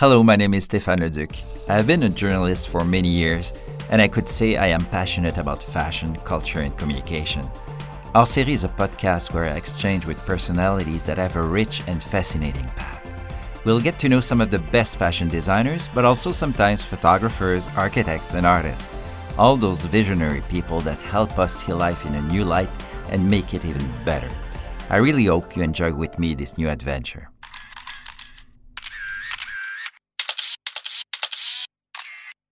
Hello, my name is Stéphane Le Duc. I have been a journalist for many years, and I could say I am passionate about fashion, culture, and communication. Our series is a podcast where I exchange with personalities that have a rich and fascinating path. We'll get to know some of the best fashion designers, but also sometimes photographers, architects, and artists. All those visionary people that help us see life in a new light and make it even better. I really hope you enjoy with me this new adventure.